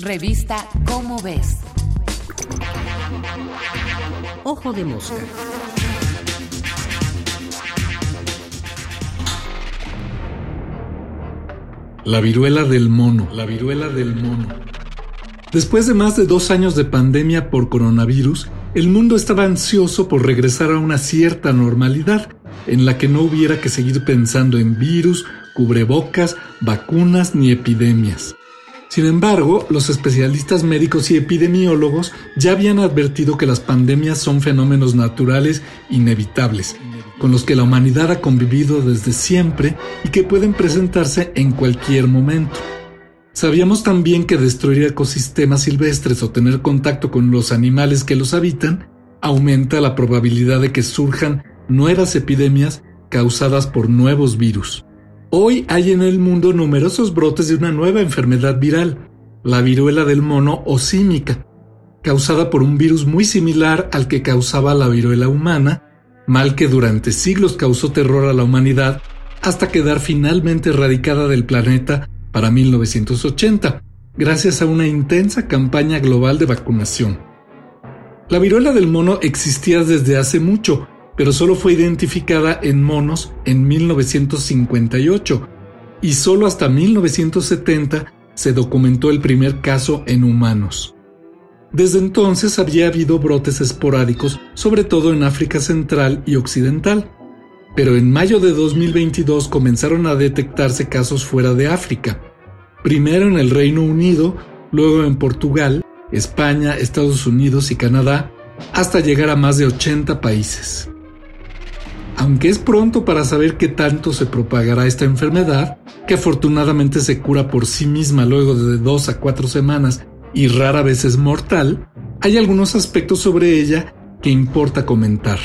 Revista Cómo ves. Ojo de mosca. La viruela del mono. La viruela del mono. Después de más de dos años de pandemia por coronavirus, el mundo estaba ansioso por regresar a una cierta normalidad en la que no hubiera que seguir pensando en virus, cubrebocas, vacunas ni epidemias. Sin embargo, los especialistas médicos y epidemiólogos ya habían advertido que las pandemias son fenómenos naturales inevitables, con los que la humanidad ha convivido desde siempre y que pueden presentarse en cualquier momento. Sabíamos también que destruir ecosistemas silvestres o tener contacto con los animales que los habitan aumenta la probabilidad de que surjan nuevas epidemias causadas por nuevos virus. Hoy hay en el mundo numerosos brotes de una nueva enfermedad viral, la viruela del mono o símica, causada por un virus muy similar al que causaba la viruela humana, mal que durante siglos causó terror a la humanidad hasta quedar finalmente erradicada del planeta para 1980, gracias a una intensa campaña global de vacunación. La viruela del mono existía desde hace mucho, pero solo fue identificada en monos en 1958 y solo hasta 1970 se documentó el primer caso en humanos. Desde entonces había habido brotes esporádicos, sobre todo en África Central y Occidental, pero en mayo de 2022 comenzaron a detectarse casos fuera de África, primero en el Reino Unido, luego en Portugal, España, Estados Unidos y Canadá, hasta llegar a más de 80 países. Aunque es pronto para saber qué tanto se propagará esta enfermedad, que afortunadamente se cura por sí misma luego de dos a cuatro semanas y rara vez es mortal, hay algunos aspectos sobre ella que importa comentar.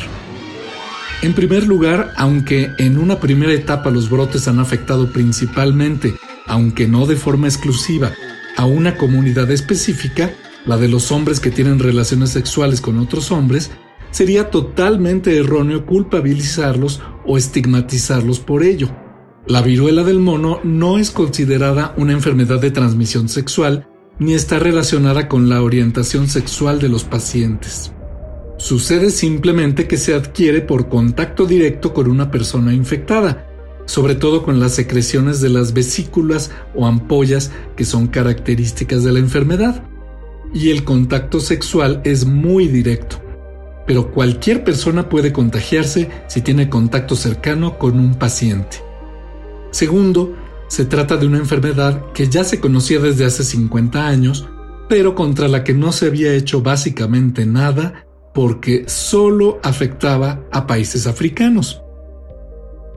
En primer lugar, aunque en una primera etapa los brotes han afectado principalmente, aunque no de forma exclusiva, a una comunidad específica, la de los hombres que tienen relaciones sexuales con otros hombres, sería totalmente erróneo culpabilizarlos o estigmatizarlos por ello. La viruela del mono no es considerada una enfermedad de transmisión sexual ni está relacionada con la orientación sexual de los pacientes. Sucede simplemente que se adquiere por contacto directo con una persona infectada, sobre todo con las secreciones de las vesículas o ampollas que son características de la enfermedad. Y el contacto sexual es muy directo pero cualquier persona puede contagiarse si tiene contacto cercano con un paciente. Segundo, se trata de una enfermedad que ya se conocía desde hace 50 años, pero contra la que no se había hecho básicamente nada porque solo afectaba a países africanos.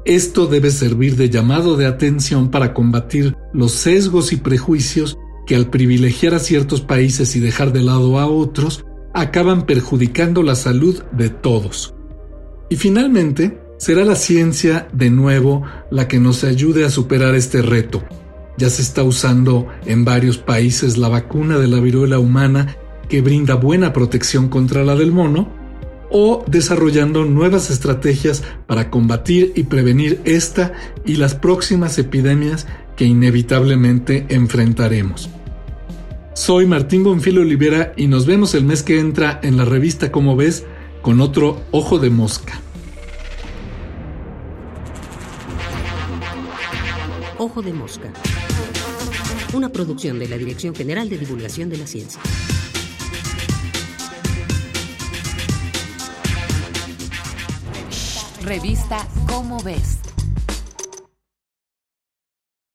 Esto debe servir de llamado de atención para combatir los sesgos y prejuicios que al privilegiar a ciertos países y dejar de lado a otros, acaban perjudicando la salud de todos. Y finalmente, será la ciencia de nuevo la que nos ayude a superar este reto. Ya se está usando en varios países la vacuna de la viruela humana que brinda buena protección contra la del mono, o desarrollando nuevas estrategias para combatir y prevenir esta y las próximas epidemias que inevitablemente enfrentaremos. Soy Martín Bonfilo Olivera y nos vemos el mes que entra en la revista Como ves con otro Ojo de Mosca. Ojo de Mosca. Una producción de la Dirección General de Divulgación de la Ciencia. Revista Cómo ves.